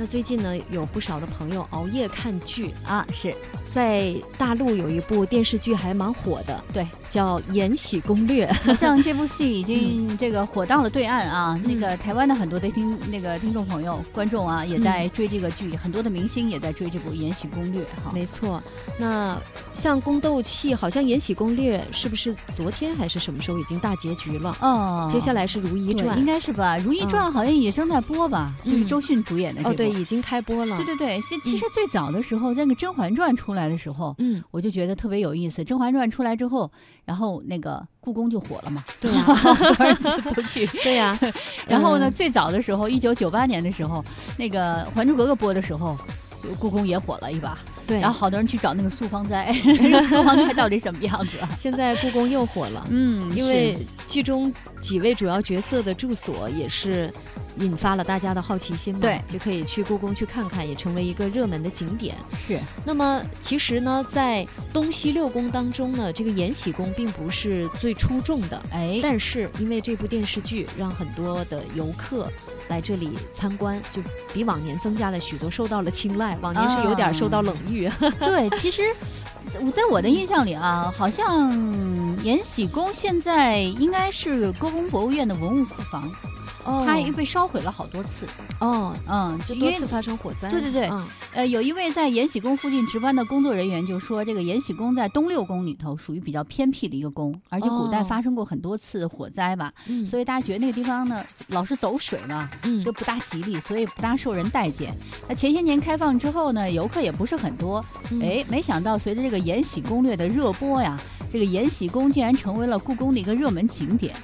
那最近呢，有不少的朋友熬夜看剧，啊，是在大陆有一部电视剧还蛮火的，对，叫《延禧攻略》。像 这部戏已经这个火到了对岸啊，嗯那个台湾的很多的听那个听众朋友、观众啊，也在追这个剧，很多的明星也在追这部《延禧攻略》哈。没错，那像宫斗戏，好像《延禧攻略》是不是昨天还是什么时候已经大结局了？哦，接下来是《如懿传应》该是吧，《如懿传》好像也正在播吧，嗯就是周迅主演的这哦，对，已经开播了。对对对，其其实最早的时候，那个《甄嬛传》出来的时候，嗯，我就觉得特别有意思。《甄嬛传》出来之后，然后那个故宫就火了嘛，对呀、多 人都去。对呀、然后呢，嗯。最早的时候，一九九八年的时候，那个《还珠格格》播的时候，故宫也火了一把，对，然后好多人去找那个素芳斋，素芳斋到底什么样子啊？现在故宫又火了，嗯因为剧中几位主要角色的住所也是引发了大家的好奇心嘛，对就可以去故宫去看看，也成为一个热门的景点。是那么其实呢，在东西六宫当中呢，这个延禧宫并不是最出众的。哎，但是因为这部电视剧，让很多的游客来这里参观，就比往年增加了许多，受到了青睐。往年是有点受到冷遇。对，其实我在我的印象里啊，好像延禧宫现在应该是故宫博物院的文物库房，哦它被烧毁了好多次。哦，嗯，就多次发生火灾。对对对嗯呃，有一位在延禧宫附近值班的工作人员就说，这个延禧宫在东六宫里头属于比较偏僻的一个宫，而且古代哦发生过很多次火灾吧，嗯，所以大家觉得那个地方呢老是走水嘛，嗯都不大吉利，所以不大受人待见。那前些年开放之后呢，游客也不是很多，嗯哎，没想到随着这个《延禧攻略》的热播呀，这个延禧宫竟然成为了故宫的一个热门景点。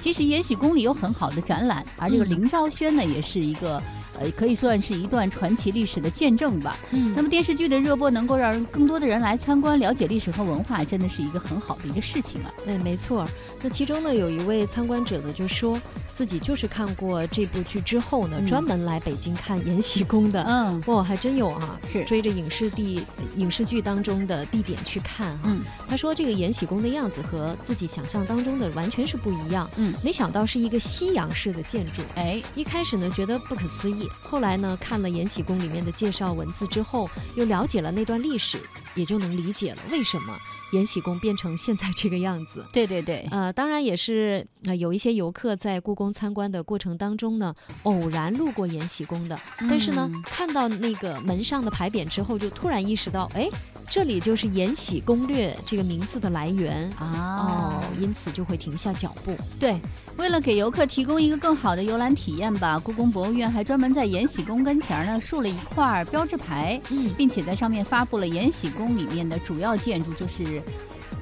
其实延禧宫里有很好的展览，而这个嗯。凌昭轩呢，也是一个呃，可以算是一段传奇历史的见证吧。嗯那么电视剧的热播能够让人更多的人来参观、了解历史和文化，真的是一个很好的一个事情啊。对，没错。那其中呢，有一位参观者呢，就说自己就是看过这部剧之后呢，嗯专门来北京看延禧宫的。嗯，哇，还真有啊！是追着影视地、影视剧当中的地点去看哈、嗯他说这个延禧宫的样子和自己想象当中的完全是不一样。嗯，没想到是一个西洋式的建筑。哎，一开始呢觉得不可思议，后来呢看了延禧宫里面的介绍文字之后，又了解了那段历史，也就能理解了为什么延禧宫变成现在这个样子。对对对，呃，当然也是呃有一些游客在故宫参观的过程当中呢，偶然路过延禧宫的，但是呢嗯看到那个门上的牌匾之后，就突然意识到，哎，这里就是《延禧攻略》这个名字的来源。啊哦，因此就会停下脚步。对，为了给游客提供一个更好的游览体验吧，故宫博物院还专门在延禧宫跟前儿呢竖了一块儿标志牌，嗯并且在上面发布了延禧宫里面的主要建筑，就是。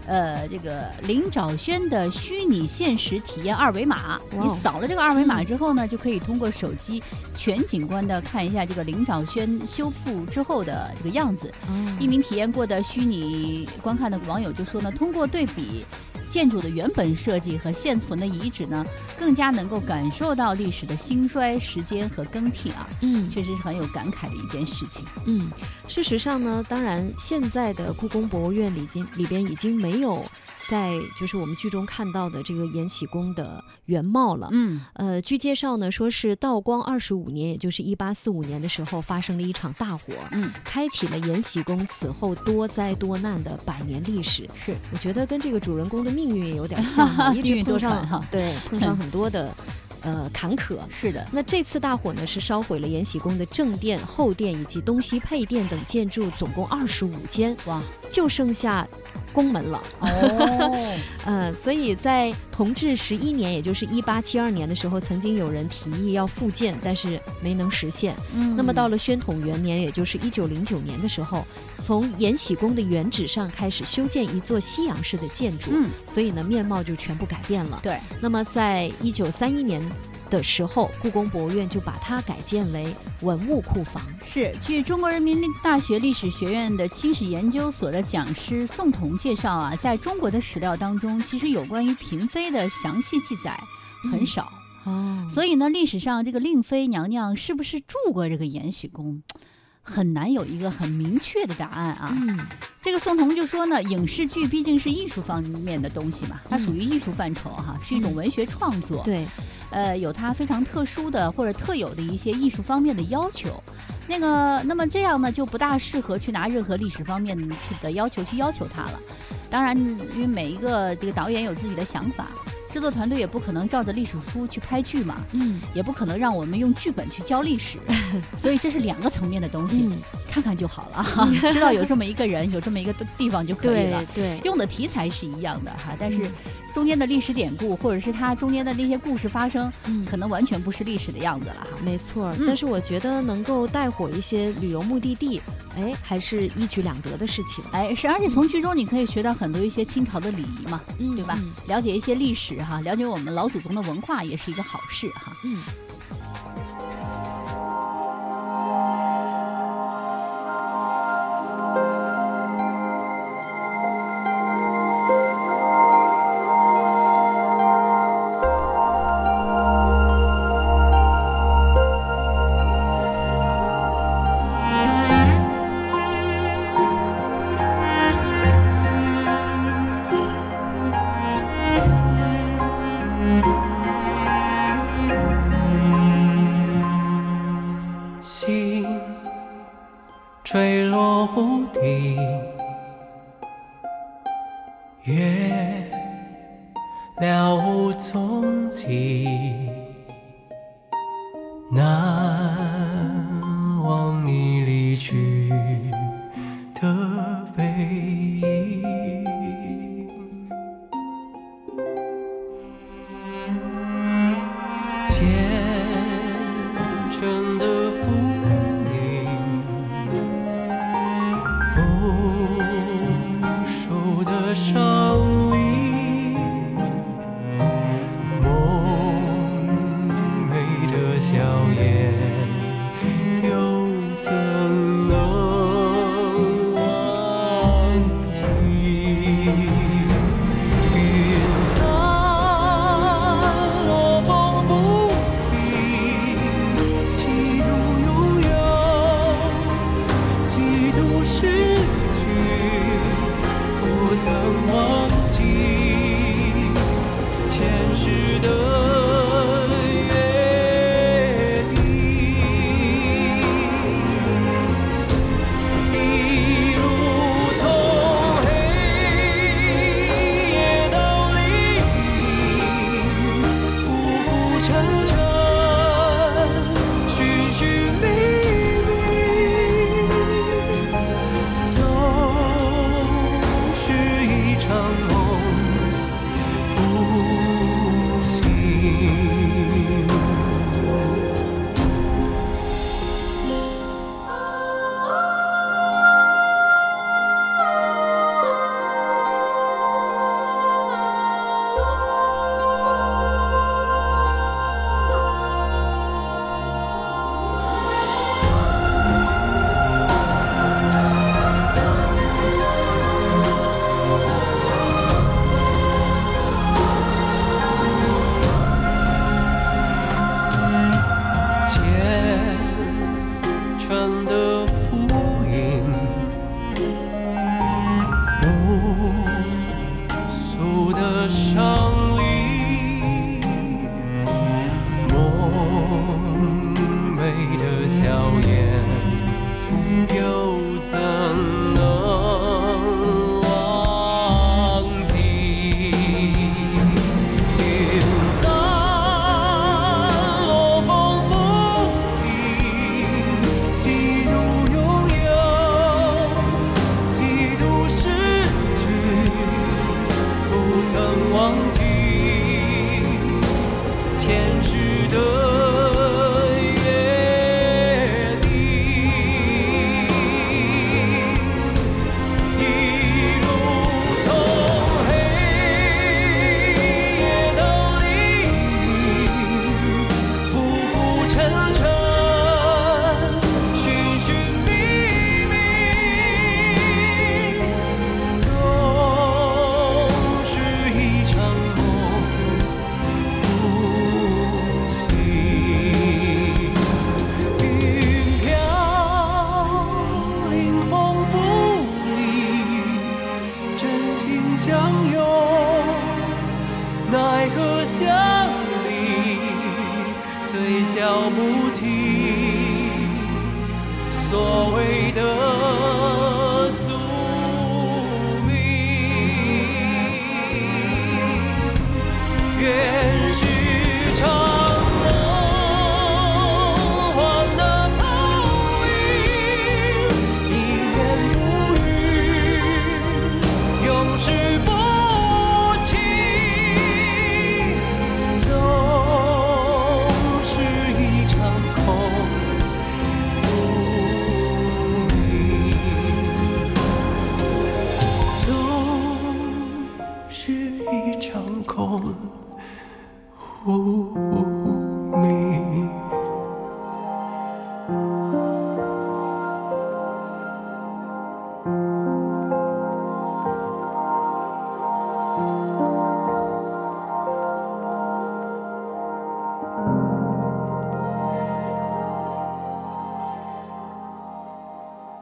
呃，这个林兆轩的虚拟现实体验二维码，你扫了这个二维码之后呢，就可以通过手机全景观的看一下这个林兆轩修复之后的这个样子。哦一名体验过的虚拟观看的网友就说呢，通过对比建筑的原本设计和现存的遗址呢，更加能够感受到历史的兴衰、时间和更替啊，嗯确实是很有感慨的一件事情。嗯，事实上呢，当然现在的故宫博物院里已经里边已经没有在就是我们剧中看到的这个延禧宫的原貌了。嗯，呃，据介绍呢，说是道光二十五年，也就是一八四五年的时候，发生了一场大火，嗯，开启了延禧宫此后多灾多难的百年历史。是。我觉得跟这个主人公的命运也有点像啊，一直碰上哈。对，碰上 很多的呃坎坷。是的，那这次大火呢，是烧毁了延禧宫的正殿、后殿以及东西配殿等建筑，总共二十五间，哇，就剩下宫门了。哦，呃，所以在同治十一年，也就是一八七二年的时候，曾经有人提议要复建，但是没能实现。嗯那么到了宣统元年，也就是一九零九年的时候，从延禧宫的原址上开始修建一座西洋式的建筑，嗯，所以呢面貌就全部改变了。对，那么在一九三一年的时候，故宫博物院就把它改建为文物库房。是，据中国人民大学历史学院的清史研究所的讲师宋彤介绍啊，在中国的史料当中，其实有关于嫔妃的详细记载很嗯少。哦所以呢，历史上这个令妃娘娘是不是住过这个延禧宫，很难有一个很明确的答案啊。嗯这个宋彤就说呢，影视剧毕竟是艺术方面的东西嘛，它嗯属于艺术范畴哈，是一种嗯文学创作，对，呃，有它非常特殊的或者特有的一些艺术方面的要求。那个，那么这样呢，就不大适合去拿任何历史方面去的要求去要求它了。当然，因为每一个这个导演有自己的想法。制作团队也不可能照着历史书去拍剧嘛，嗯，也不可能让我们用剧本去教历史，所以这是两个层面的东西，看看就好了哈，知道有这么一个人，有这么一个地方就可以了。对，用的题材是一样的哈，但是。中间的历史典故，或者是它中间的那些故事发生，嗯，可能完全不是历史的样子了哈。没错，但是我觉得能够带火一些旅游目的地，哎，还是一举两得的事情。哎，是，而且从剧中你可以学到很多一些清朝的礼仪嘛，对吧？了解一些历史哈，了解我们老祖宗的文化也是一个好事哈。嗯。吹落湖底，月了无踪迹，难。的伤是不